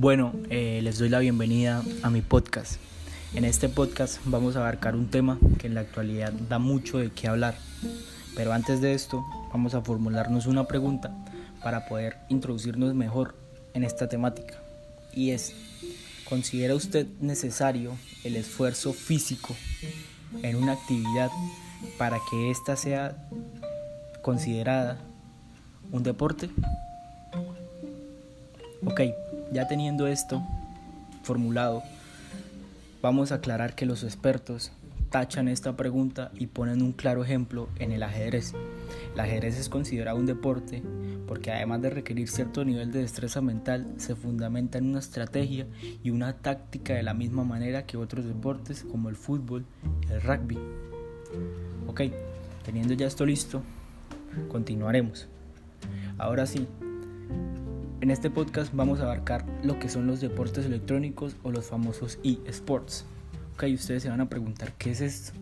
Bueno, eh, les doy la bienvenida a mi podcast. En este podcast vamos a abarcar un tema que en la actualidad da mucho de qué hablar. Pero antes de esto, vamos a formularnos una pregunta para poder introducirnos mejor en esta temática. Y es, ¿considera usted necesario el esfuerzo físico en una actividad para que ésta sea considerada un deporte? Ok, ya teniendo esto formulado, vamos a aclarar que los expertos tachan esta pregunta y ponen un claro ejemplo en el ajedrez. El ajedrez es considerado un deporte porque además de requerir cierto nivel de destreza mental, se fundamenta en una estrategia y una táctica de la misma manera que otros deportes como el fútbol y el rugby. Ok, teniendo ya esto listo, continuaremos. Ahora sí, en este podcast vamos a abarcar lo que son los deportes electrónicos o los famosos eSports. Ok, ustedes se van a preguntar, ¿qué es esto?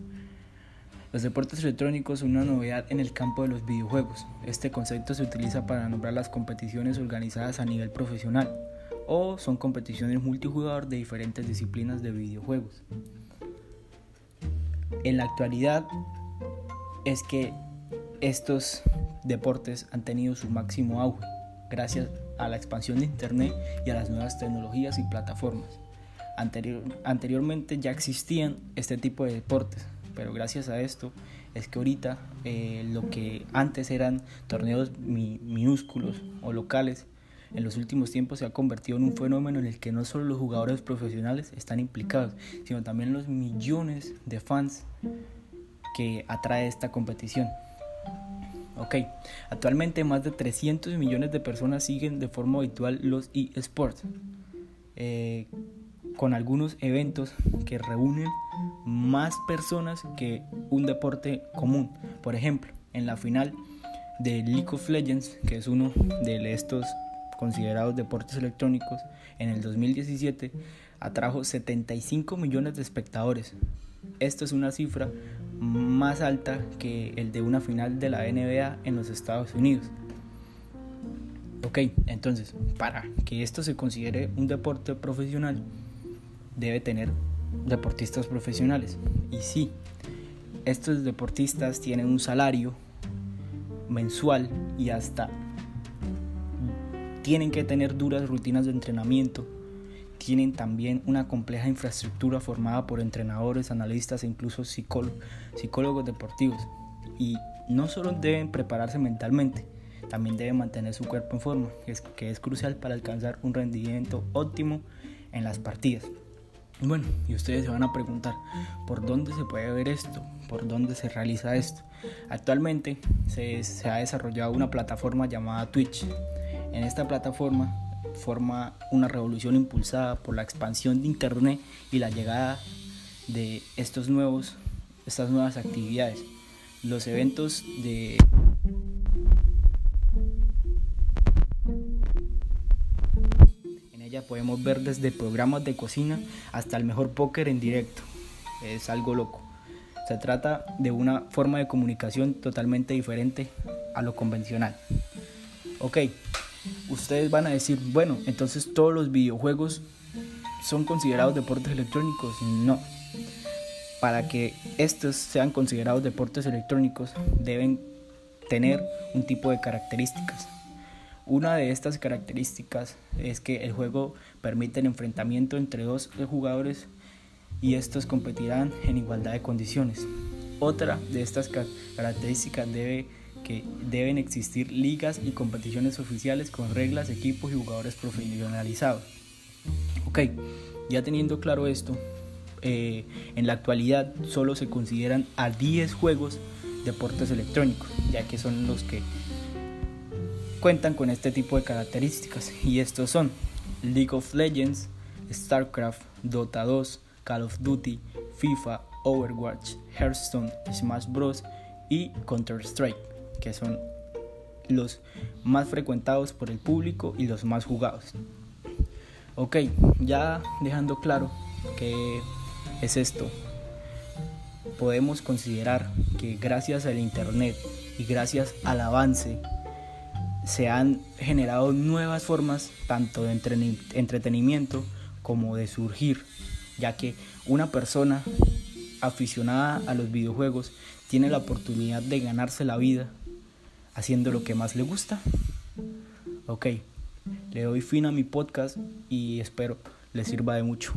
Los deportes electrónicos son una novedad en el campo de los videojuegos. Este concepto se utiliza para nombrar las competiciones organizadas a nivel profesional o son competiciones multijugador de diferentes disciplinas de videojuegos. En la actualidad es que estos deportes han tenido su máximo auge gracias a la expansión de Internet y a las nuevas tecnologías y plataformas. anteriormente ya existían este tipo de deportes, pero gracias a esto es que ahorita eh, lo que antes eran torneos minúsculos o locales, en los últimos tiempos se ha convertido en un fenómeno en el que no solo los jugadores profesionales están implicados, sino también los millones de fans que atrae esta competición. Ok, actualmente más de 300 millones de personas siguen de forma habitual los eSports, eh, con algunos eventos que reúnen más personas que un deporte común. Por ejemplo, en la final de League of Legends, que es uno de estos considerados deportes electrónicos, en el 2017 atrajo 75 millones de espectadores. Esto es una cifra más alta que el de una final de la NBA en los Estados Unidos. Ok, entonces, para que esto se considere un deporte profesional, debe tener deportistas profesionales. Y sí, estos deportistas tienen un salario mensual y hasta tienen que tener duras rutinas de entrenamiento tienen también una compleja infraestructura formada por entrenadores, analistas e incluso psicólogos deportivos. Y no solo deben prepararse mentalmente, también deben mantener su cuerpo en forma, que es, crucial para alcanzar un rendimiento óptimo en las partidas. Bueno, y ustedes se van a preguntar, ¿por dónde se puede ver esto? ¿Por dónde se realiza esto? Actualmente se, se ha desarrollado una plataforma llamada Twitch. En esta plataforma forma una revolución impulsada por la expansión de Internet y la llegada de estos nuevos, estas nuevas actividades. Los eventos de en ella podemos ver desde programas de cocina hasta el mejor póker en directo. Es algo loco. Se trata de una forma de comunicación totalmente diferente a lo convencional. Ok, ustedes van a decir, bueno, entonces todos los videojuegos son considerados deportes electrónicos. No. Para que estos sean considerados deportes electrónicos deben tener un tipo de características. Una de estas características es que el juego permite el enfrentamiento entre dos jugadores y estos competirán en igualdad de condiciones. Otra de estas características debe que deben existir ligas y competiciones oficiales con reglas, equipos y jugadores profesionalizados. Ok, ya teniendo claro esto, eh, en la actualidad solo se consideran a 10 juegos deportes electrónicos, ya que son los que cuentan con este tipo de características. Y estos son League of Legends, StarCraft, Dota 2, Call of Duty, FIFA, Overwatch, Hearthstone, Smash Bros. y Counter-Strike que son los más frecuentados por el público y los más jugados. Ok, ya dejando claro que es esto, podemos considerar que gracias al Internet y gracias al avance se han generado nuevas formas tanto de entretenimiento como de surgir, ya que una persona aficionada a los videojuegos tiene la oportunidad de ganarse la vida haciendo lo que más le gusta. Ok, le doy fin a mi podcast y espero le sirva de mucho.